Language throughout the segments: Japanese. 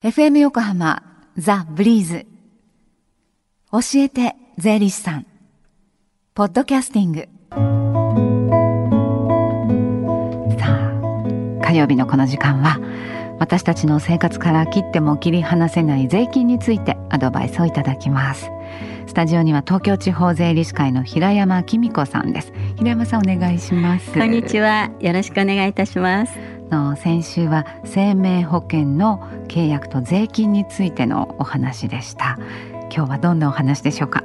FM 横浜ザ・ブリーズ。教えて税理士さん。ポッドキャスティング。さあ火曜日のこの時間は私たちの生活から切っても切り離せない税金についてアドバイスをいただきます。スタジオには東京地方税理士会の平山紀美子さんです。平山さんお願いします。こんにちは。よろしくお願いいたします。の先週は生命保険の契約と税金についてのお話でした。今日はどんなお話でしょうか？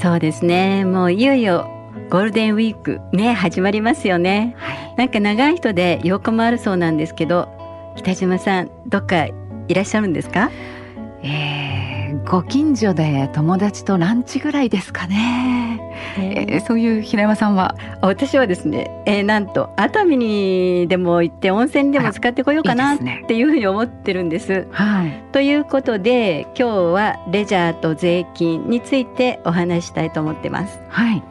そうですね。もういよいよゴールデンウィークね始まりますよね、はい、なんか長い人で8日もあるそうなんですけど北島さんどっかいらっしゃるんですか？えー、ご近所で友達とランチぐらいですかね、えー、そういう平山さんは？私はですね、えー、なんと熱海にでも行って温泉でも使ってこようかなっていうふうに思ってるんです。はい、ということで今日はレジャーと税金についてお話したいと思ってます。はい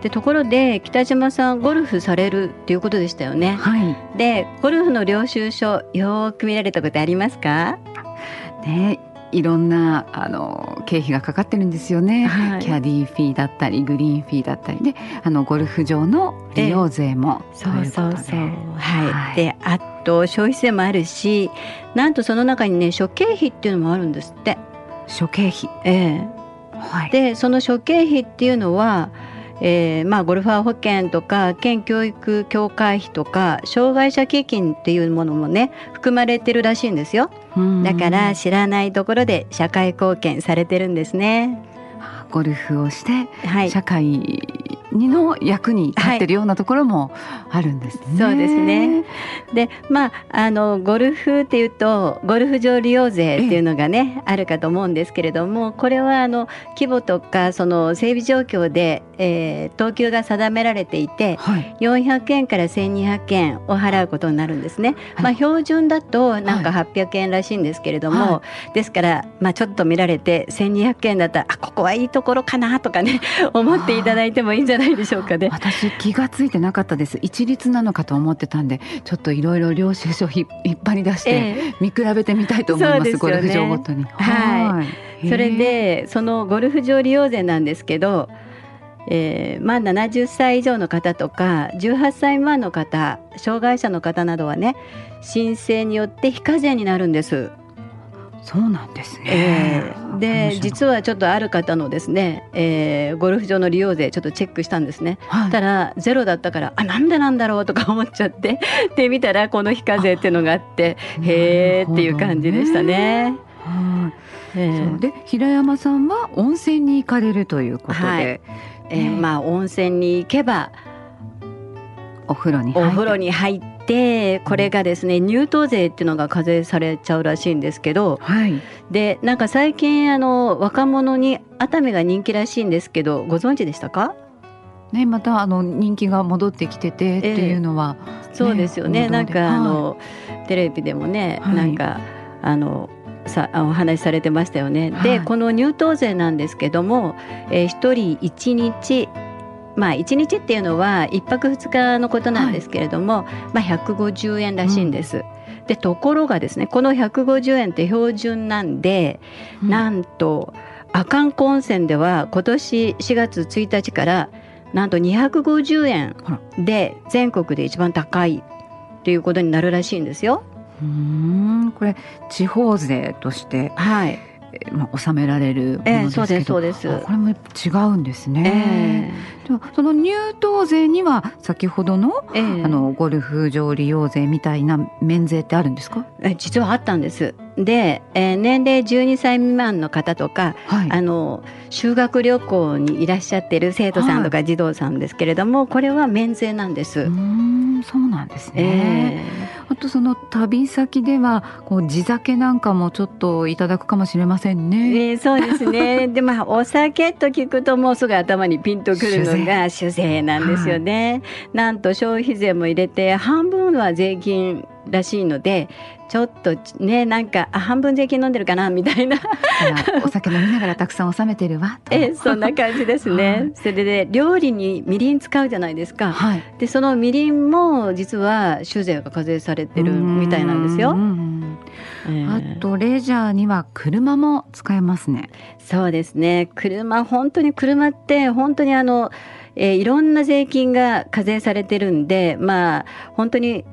でところで北島さんゴルフされるっていうことでしたよね。はい、でゴルフの領収書よく見られたことありますか？ねいろんなあの経費がかかってるんですよね、はい、キャディーフィーだったりグリーンフィーだったりであのゴルフ場の利用税もそうそうそう。はい、はい、であと消費税もあるしなんとその中にね諸経費っていうのもあるんですって。諸経費。ええ。はい、でその諸経費っていうのはえーまあ、ゴルファー保険とか県教育協会費とか障害者基金っていうものもね含まれてるらしいんですよだから知らないところで社会貢献されてるんですね。ゴルフをして、はい、社会にの役に立ってるようなところもあるんですね。はい、そうですね。で、まああのゴルフっていうとゴルフ場利用税っていうのがねあるかと思うんですけれども、これはあの規模とかその整備状況で、えー、等級が定められていて、はい、400円から1200円を払うことになるんですね。はい、まあ標準だとなんか800円らしいんですけれども、はい、ですからまあちょっと見られて1200円だったらあここはいいところかなとかね思っていただいてもいいんじゃないでしょうかね。私気がついてなかったです。一律なのかと思ってたんでちょっといろいろ領収書引っ張り出して見比べてみたいと思います、えー、ゴルフ場ごとに。はい、それでそのゴルフ場利用税なんですけどえー、まあ70歳以上の方とか18歳未満の方障害者の方などはね申請によって非課税になるんです。そうなんですね、えー、で実はちょっとある方のですね、えー、ゴルフ場の利用税ちょっとチェックしたんですね、はい、たらゼロだったからあなんでなんだろうとか思っちゃって で見たらこの非課税っていうのがあってへえっていう感じでしたね。はい、えー、で平山さんは温泉に行かれるということで、はい、えー、まあ温泉に行けばお風呂にお風呂に入っててこれがですね入湯税っていうのが課税されちゃうらしいんですけど、はい、でなんか最近あの若者に熱海が人気らしいんですけどご存知でしたか？ね、またあの人気が戻ってきててっていうのは、えー、そうですよね。なんかあの、テレビでもね、はい、なんかあのさお話しされてましたよね。はい、でこの入湯税なんですけども、えー、1人1日まあ、1日っていうのは1泊2日のことなんですけれども、はい、まあ、150円らしいんです。うん、でところがですねこの150円って標準なんで、うん、なんと阿寒湖温泉では今年4月1日からなんと250円で全国で一番高いっていうことになるらしいんですよ。うんこれ地方税として、はい、まあ、納められるものですけど、えー、これも違うんですね、えー、その入湯税には先ほどのえー、あのゴルフ場利用税みたいな免税ってあるんですか？え実はあったんです。で、えー、年齢12歳未満の方とか、はい、あの修学旅行にいらっしゃってる生徒さんとか児童さんですけれども、はい、これは免税なんです。うんそうなんですね、えー、あとその旅先ではこう地酒なんかもちょっといただくかもしれませんね。えー、そうですね でまあお酒と聞くともうすぐ頭にピンとくるのが酒税なんですよね。はい、なんと消費税も入れて半分は税金らしいのでちょっとねなんかあ半分税金飲んでるかなみたいな。お酒飲みながらたくさん納めてるわえそんな感じですね、はい、それで料理にみりん使うじゃないですか、はい、でそのみりんも実は酒税が課税されてるみたいなんですよ、えー、あとレジャーには車も使えますね。そうですね。車本当に車って本当にあのえー、いろんな税金が課税されてるんでまあ本当に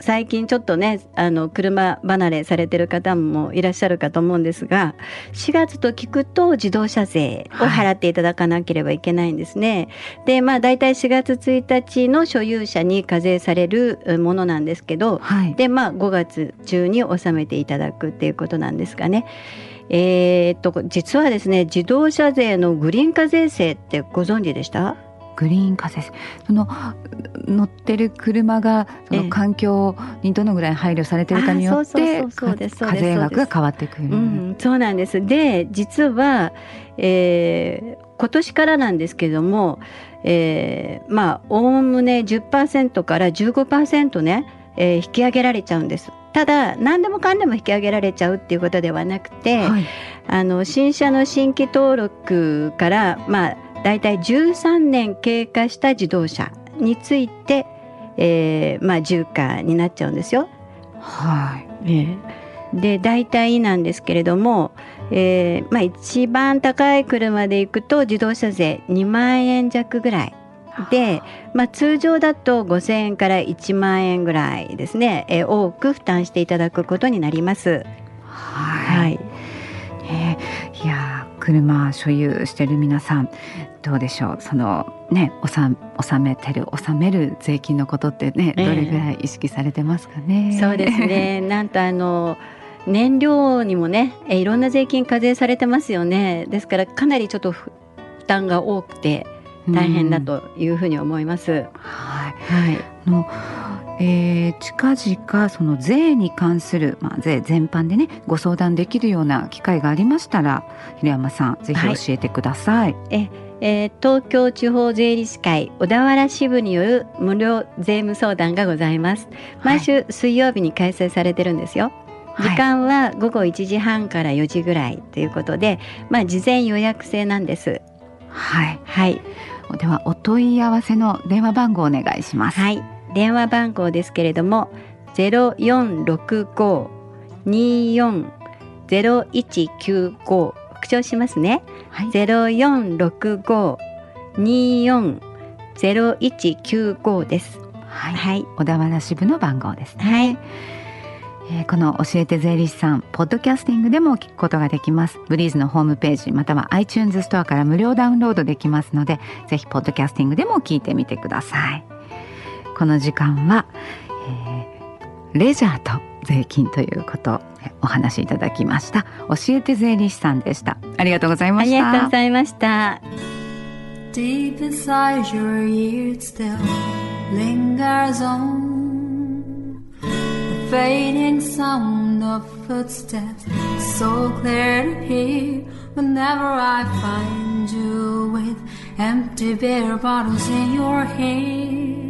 最近ちょっとねあの車離れされてる方もいらっしゃるかと思うんですが4月と聞くと自動車税を払っていただかなければいけないんですね。はい、でまあ大体4月1日の所有者に課税されるものなんですけど、はい、でまあ5月中に納めていただくっていうことなんですかね。えー、っと実はですね自動車税のグリーン課税制ってご存知でした？グリーン課税その乗ってる車がその環境にどのぐらい配慮されてるかによって課税額が変わってくる、うん、そうなんです。で実は、えー、今年からなんですけども、えー、まあおおむね10%から15%ね、えー、引き上げられちゃうんです。ただ何でもかんでも引き上げられちゃうっていうことではなくて、はい、あの新車の新規登録からまあだいたい13年経過した自動車について、えー、まあ重価になっちゃうんですよ。はい。えー、で大体なんですけれども、えー、まあ一番高い車で行くと自動車税2万円弱ぐらい。で、まあ、通常だと5000円から1万円ぐらいですね、えー、多く負担していただくことになります。はい、はい、車所有してる皆さんどうでしょう？そのね納めてる納める税金のことってね、どれぐらい意識されてますかね？そうですね。なんとあの燃料にもねえいろんな税金課税されてますよね。ですからかなりちょっと負担が多くて大変だというふうに思います。はい、はい、のえー、近々その税に関する、まあ、税全般でねご相談できるような機会がありましたら平山さんぜひ教えてください。はい、ええー、東京地方税理士会小田原支部による無料税務相談がございます。毎週水曜日に開催されてるんですよ、はい、時間は午後1時半から4時ぐらいということで、まあ、事前予約制なんです。はい、はい、ではお問い合わせの電話番号お願いします。はい電話番号ですけれども0465-240195復唱しますね。はい、ゼロ四六五二四ゼロ一九五です。はい、はい、小田原支部の番号ですね。はい。えー、この教えて税理士さんポッドキャスティングでも聞くことができますブリーズのホームページまたは iTunes ストアから無料ダウンロードできますのでぜひポッドキャスティングでも聞いてみてくださいこの時間は、えー、レジャーと税金ということお話しいただきました教えて税理士さんでしたありがとうございましたありがとうございました Deep inside your ears still lingers on the fading sound of footsteps so clear to hear whenever I find you with empty beer bottles in your hand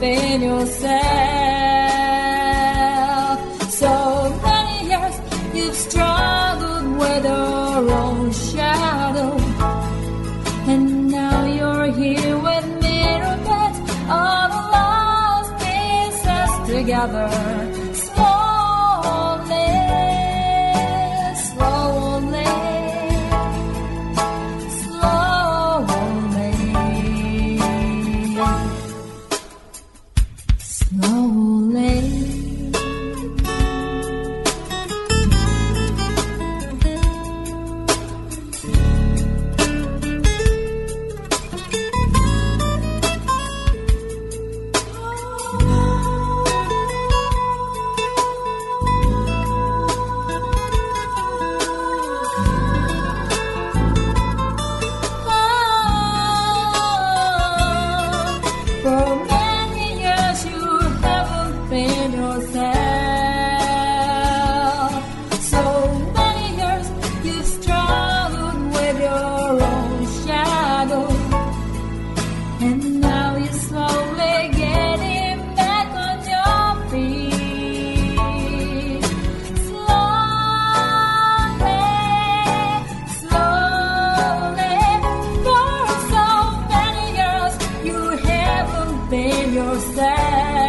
within yourself. So many years you've struggled with your own shadow, and now you're here with mirror pets, all the lost pieces together. Be yourself.